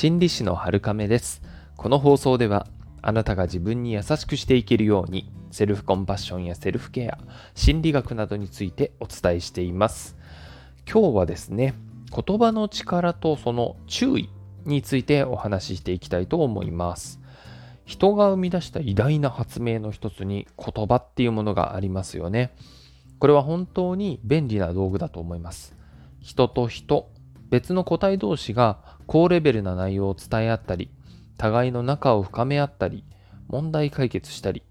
心理師の春亀です。この放送では、あなたが自分に優しくしていけるように、セルフコンパッションやセルフケア、心理学などについてお伝えしています。今日はですね、言葉の力とその注意についてお話ししていきたいと思います。人が生み出した偉大な発明の一つに言葉っていうものがありますよね。これは本当に便利な道具だと思います。人と人、別の個体同士が高レベルな内容を伝え合ったり、互いの仲を深め合ったり、問題解決したり、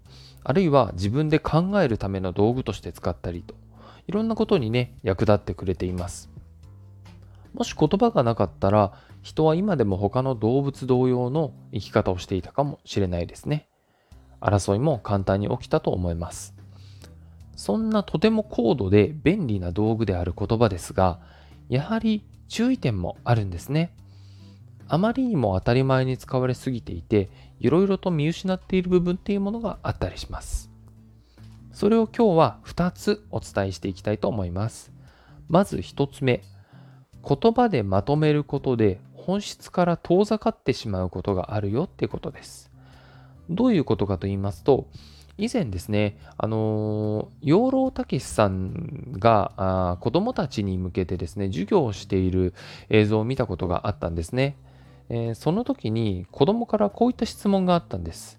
あるいは自分で考えるための道具として使ったりと、いろんなことにね、役立ってくれています。もし言葉がなかったら、人は今でも他の動物同様の生き方をしていたかもしれないですね。争いも簡単に起きたと思います。そんなとても高度で便利な道具である言葉ですが、やはり注意点もあるんですね。あまりにも当たり前に使われすぎていて、いろいろと見失っている部分っていうものがあったりします。それを今日は2つお伝えしていきたいと思います。まず1つ目。言葉でまとめることで本質から遠ざかってしまうことがあるよってことです。どういうことかと言いますと、以前ですね、あの養老たけしさんがあ子供たちに向けてですね、授業をしている映像を見たことがあったんですね。えー、その時に子供からこういった質問があったんです。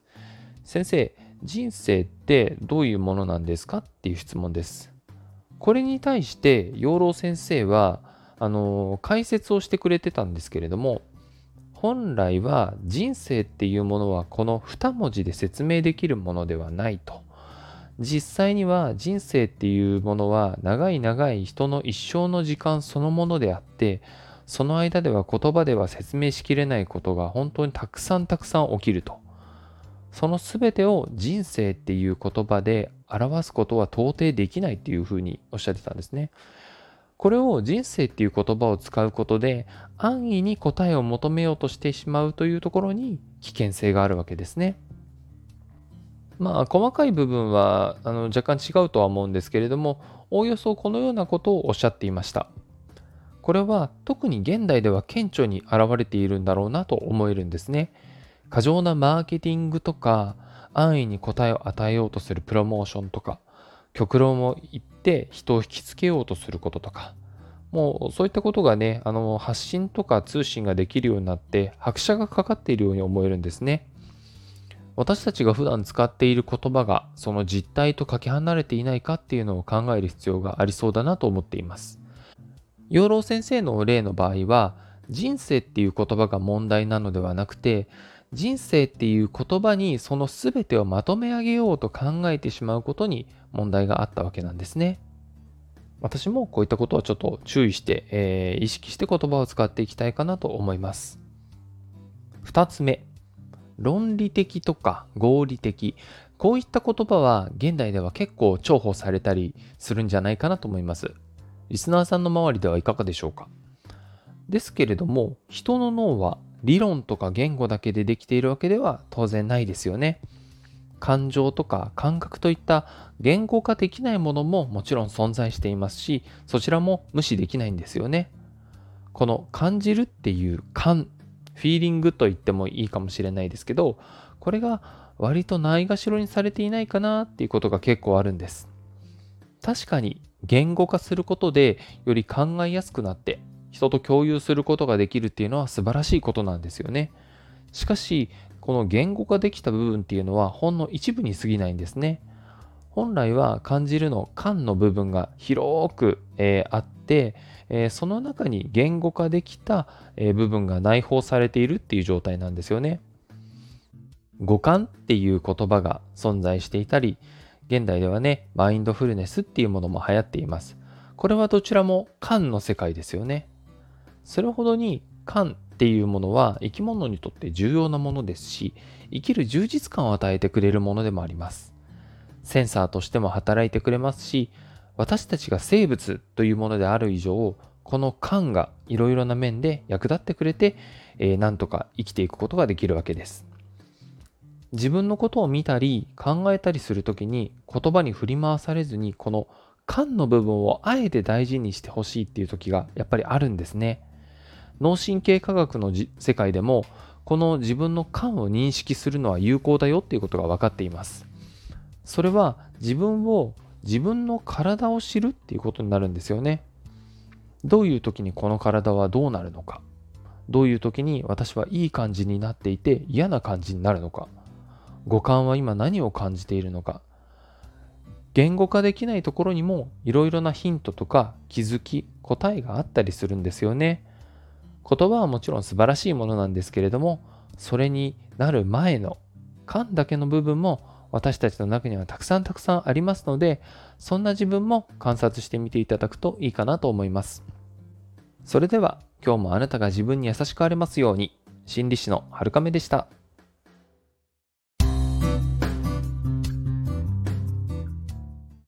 先生、人生ってどういうものなんですかっていう質問です。これに対して養老先生はあの解説をしてくれてたんですけれども本来は人生っていうものはこの2文字で説明できるものではないと。実際には人生っていうものは長い長い人の一生の時間そのものであってその間では言葉では説明しきれないことが本当にたくさんたくさん起きると。その全てを人生っていう言葉で表すことは到底できないっていうふうにおっしゃってたんですね。これを人生っていう言葉を使うことで安易に答えを求めようとしてしまうというところに危険性があるわけですね。まあ細かい部分はあの若干違うとは思うんですけれどもおおよそこのようなことをおっしゃっていました。これは特に現代では顕著に現れているんだろうなと思えるんですね。過剰なマーケティングとか、安易に答えを与えようとするプロモーションとか、極論を言って人を引きつけようとすることとか、もうそういったことがね、あの発信とか通信ができるようになって拍車がかかっているように思えるんですね。私たちが普段使っている言葉がその実態とかけ離れていないかっていうのを考える必要がありそうだなと思っています。養老先生の例の場合は人生っていう言葉が問題なのではなくて人生っていう言葉にその全てをまとめ上げようと考えてしまうことに問題があったわけなんですね。私もこういったことはちょっと注意して、えー、意識して言葉を使っていきたいかなと思います。二つ目、論理的とか合理的。こういった言葉は現代では結構重宝されたりするんじゃないかなと思います。リスナーさんの周りではいかがでしょうかですけれども、人の脳は理論とか言語だけでできているわけでは当然ないですよね。感情とか感覚といった言語化できないものももちろん存在していますし、そちらも無視できないんですよね。この感じるっていう感、フィーリングと言ってもいいかもしれないですけど、これが割とないがしろにされていないかなっていうことが結構あるんです。確かに言語化することでより考えやすくなって人と共有することができるっていうのは素晴らしいことなんですよね。しかし、この言語化できた部分っていうのはほんの一部に過ぎないんですね。本来は感じるの感の部分が広く、えー、あって、えー、その中に言語化できた、えー、部分が内包されているっていう状態なんですよね。五感っていう言葉が存在していたり、現代ではね、マインドフルネスっていうものも流行っています。これはどちらも感の世界ですよね。それほどに感っていうものは生き物にとって重要なものですし、生きる充実感を与えてくれるものでもあります。センサーとしても働いてくれますし、私たちが生物というものである以上、この感がいろいろな面で役立ってくれて、えー、なんとか生きていくことができるわけです。自分のことを見たり考えたりするときに言葉に振り回されずにこの感の部分をあえて大事にしてほしいっていう時がやっぱりあるんですね。脳神経科学の世界でもこの自分の感を認識するのは有効だよっていうことが分かっています。それは自分を自分の体を知るっていうことになるんですよね。どういう時にこの体はどうなるのか。どういう時に私はいい感じになっていて嫌な感じになるのか。五感は今何を感じているのか。言語化できないところにもいろいろなヒントとか気づき答えがあったりするんですよね。言葉はもちろん素晴らしいものなんですけれどもそれになる前の感だけの部分も私たちの中にはたくさんたくさんありますのでそんな自分も観察してみていただくといいかなと思いますそれでは今日もあなたが自分に優しくあれますように心理師のはるかめでした。